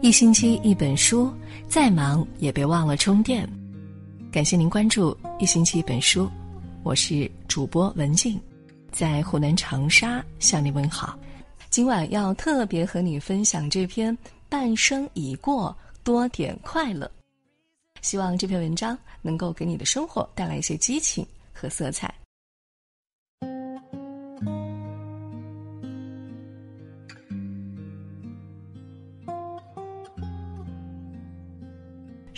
一星期一本书，再忙也别忘了充电。感谢您关注一星期一本书，我是主播文静，在湖南长沙向你问好。今晚要特别和你分享这篇《半生已过，多点快乐》。希望这篇文章能够给你的生活带来一些激情和色彩。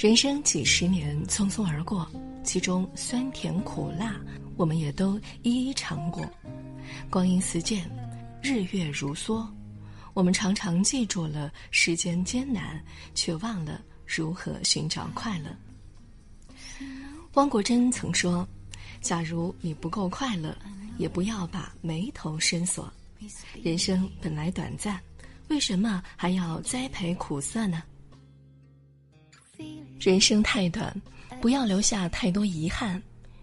人生几十年匆匆而过，其中酸甜苦辣，我们也都一一尝过。光阴似箭，日月如梭，我们常常记住了世间艰难，却忘了如何寻找快乐。汪国真曾说：“假如你不够快乐，也不要把眉头深锁。人生本来短暂，为什么还要栽培苦涩呢？”人生太短，不要留下太多遗憾。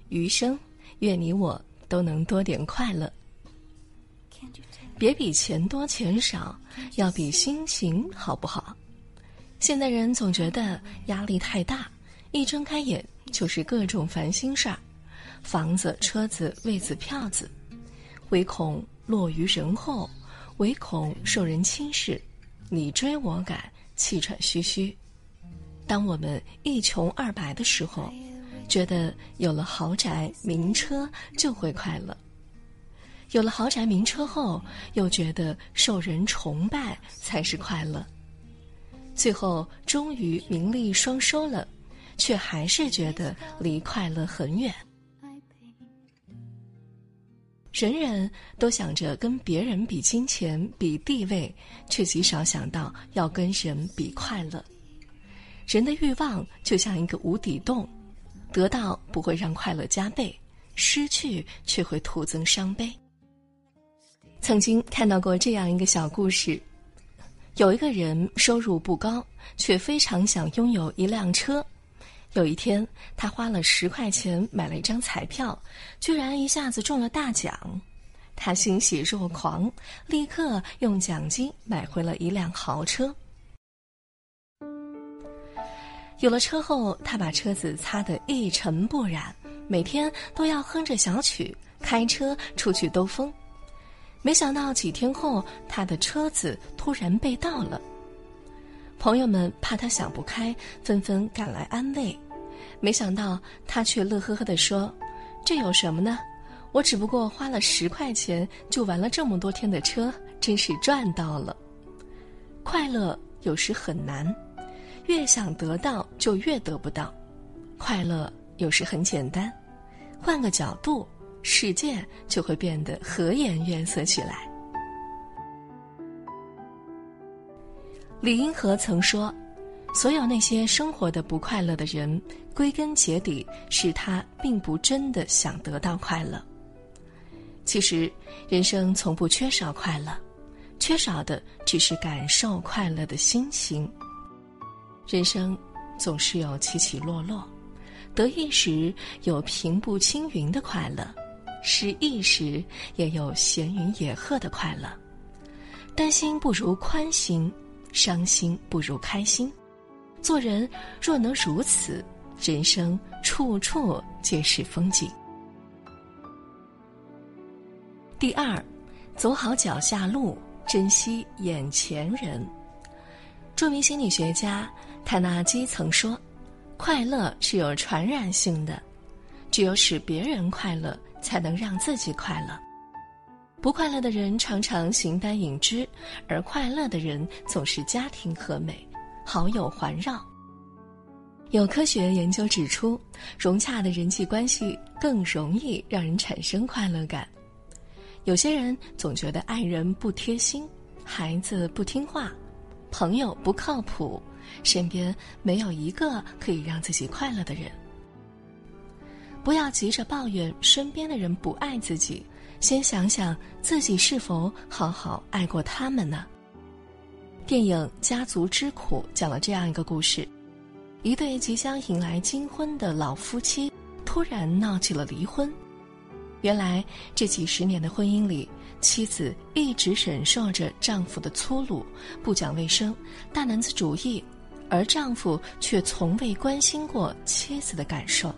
余生，愿你我都能多点快乐。别比钱多钱少，要比心情好不好？现代人总觉得压力太大，一睁开眼就是各种烦心事儿：房子、车子、位子、票子，唯恐落于人后，唯恐受人轻视，你追我赶，气喘吁吁。当我们一穷二白的时候，觉得有了豪宅名车就会快乐；有了豪宅名车后，又觉得受人崇拜才是快乐。最后终于名利双收了，却还是觉得离快乐很远。人人都想着跟别人比金钱、比地位，却极少想到要跟人比快乐。人的欲望就像一个无底洞，得到不会让快乐加倍，失去却会徒增伤悲。曾经看到过这样一个小故事：有一个人收入不高，却非常想拥有一辆车。有一天，他花了十块钱买了一张彩票，居然一下子中了大奖。他欣喜若狂，立刻用奖金买回了一辆豪车。有了车后，他把车子擦得一尘不染，每天都要哼着小曲开车出去兜风。没想到几天后，他的车子突然被盗了。朋友们怕他想不开，纷纷赶来安慰。没想到他却乐呵呵地说：“这有什么呢？我只不过花了十块钱就玩了这么多天的车，真是赚到了。快乐有时很难。”越想得到，就越得不到。快乐有时很简单，换个角度，世界就会变得和颜悦色起来。李银河曾说：“所有那些生活的不快乐的人，归根结底是他并不真的想得到快乐。其实，人生从不缺少快乐，缺少的只是感受快乐的心情。”人生总是有起起落落，得意时有平步青云的快乐，失意时也有闲云野鹤的快乐。担心不如宽心，伤心不如开心。做人若能如此，人生处处皆是风景。第二，走好脚下路，珍惜眼前人。著名心理学家。卡纳基曾说：“快乐是有传染性的，只有使别人快乐，才能让自己快乐。不快乐的人常常形单影只，而快乐的人总是家庭和美，好友环绕。有科学研究指出，融洽的人际关系更容易让人产生快乐感。有些人总觉得爱人不贴心，孩子不听话，朋友不靠谱。”身边没有一个可以让自己快乐的人。不要急着抱怨身边的人不爱自己，先想想自己是否好好爱过他们呢？电影《家族之苦》讲了这样一个故事：一对即将迎来金婚的老夫妻，突然闹起了离婚。原来这几十年的婚姻里，妻子一直忍受着丈夫的粗鲁、不讲卫生、大男子主义，而丈夫却从未关心过妻子的感受。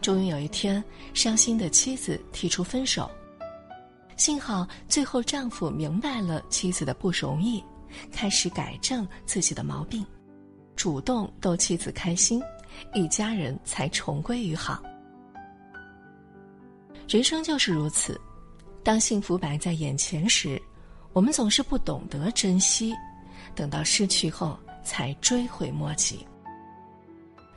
终于有一天，伤心的妻子提出分手。幸好最后丈夫明白了妻子的不容易，开始改正自己的毛病，主动逗妻子开心，一家人才重归于好。人生就是如此，当幸福摆在眼前时，我们总是不懂得珍惜，等到失去后才追悔莫及。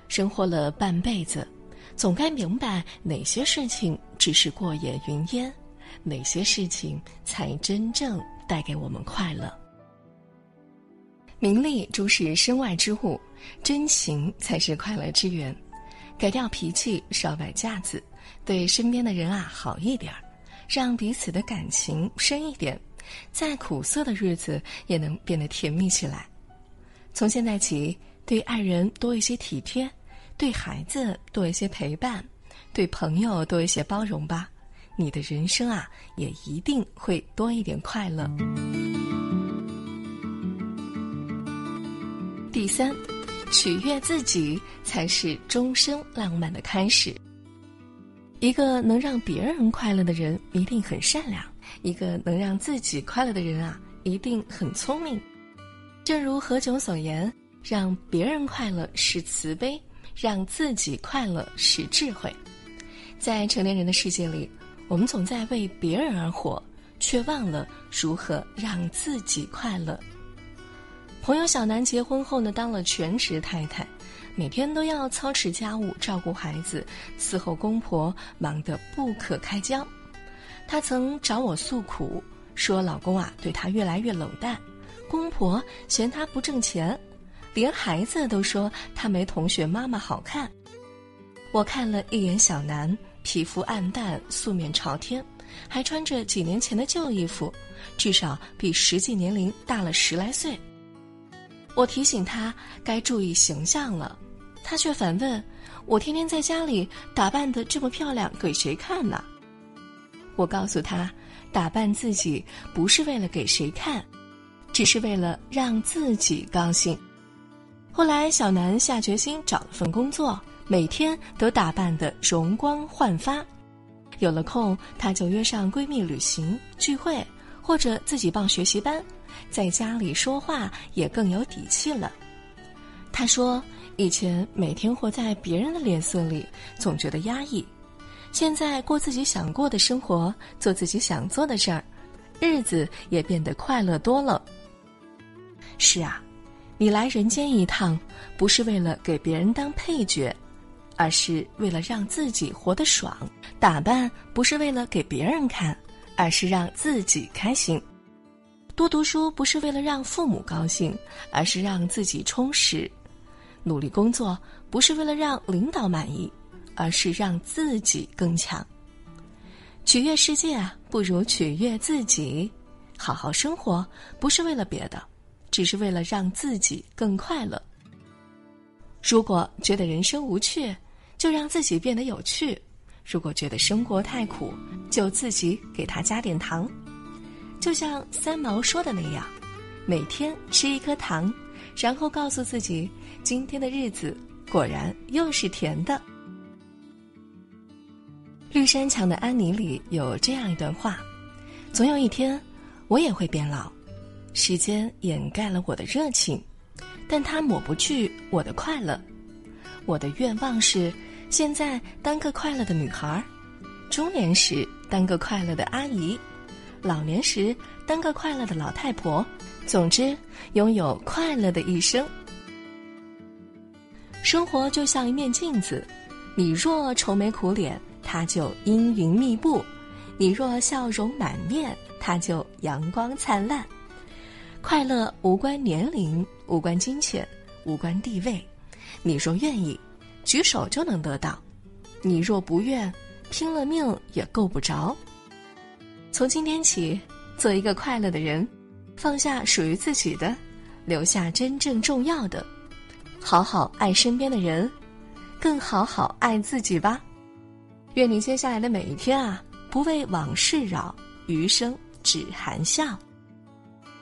生活了半辈子，总该明白哪些事情只是过眼云烟，哪些事情才真正带给我们快乐。名利诸是身外之物，真情才是快乐之源。改掉脾气，少摆架子。对身边的人啊好一点儿，让彼此的感情深一点，再苦涩的日子也能变得甜蜜起来。从现在起，对爱人多一些体贴，对孩子多一些陪伴，对朋友多一些包容吧，你的人生啊也一定会多一点快乐。第三，取悦自己才是终生浪漫的开始。一个能让别人快乐的人一定很善良，一个能让自己快乐的人啊，一定很聪明。正如何炅所言：“让别人快乐是慈悲，让自己快乐是智慧。”在成年人的世界里，我们总在为别人而活，却忘了如何让自己快乐。朋友小南结婚后呢，当了全职太太。每天都要操持家务、照顾孩子、伺候公婆，忙得不可开交。她曾找我诉苦，说老公啊对她越来越冷淡，公婆嫌他不挣钱，连孩子都说他没同学妈妈好看。我看了一眼小南，皮肤暗淡、素面朝天，还穿着几年前的旧衣服，至少比实际年龄大了十来岁。我提醒她该注意形象了。他却反问：“我天天在家里打扮的这么漂亮，给谁看呢？”我告诉他：“打扮自己不是为了给谁看，只是为了让自己高兴。”后来，小南下决心找了份工作，每天都打扮的容光焕发。有了空，她就约上闺蜜旅行聚会，或者自己报学习班，在家里说话也更有底气了。她说。以前每天活在别人的脸色里，总觉得压抑；现在过自己想过的生活，做自己想做的事儿，日子也变得快乐多了。是啊，你来人间一趟，不是为了给别人当配角，而是为了让自己活得爽；打扮不是为了给别人看，而是让自己开心；多读书不是为了让父母高兴，而是让自己充实。努力工作不是为了让领导满意，而是让自己更强。取悦世界啊，不如取悦自己。好好生活不是为了别的，只是为了让自己更快乐。如果觉得人生无趣，就让自己变得有趣；如果觉得生活太苦，就自己给他加点糖。就像三毛说的那样，每天吃一颗糖，然后告诉自己。今天的日子果然又是甜的。绿山墙的安妮里有这样一段话：总有一天，我也会变老，时间掩盖了我的热情，但它抹不去我的快乐。我的愿望是，现在当个快乐的女孩，中年时当个快乐的阿姨，老年时当个快乐的老太婆。总之，拥有快乐的一生。生活就像一面镜子，你若愁眉苦脸，它就阴云密布；你若笑容满面，它就阳光灿烂。快乐无关年龄，无关金钱，无关地位。你若愿意，举手就能得到；你若不愿，拼了命也够不着。从今天起，做一个快乐的人，放下属于自己的，留下真正重要的。好好爱身边的人，更好好爱自己吧。愿你接下来的每一天啊，不为往事扰，余生只含笑。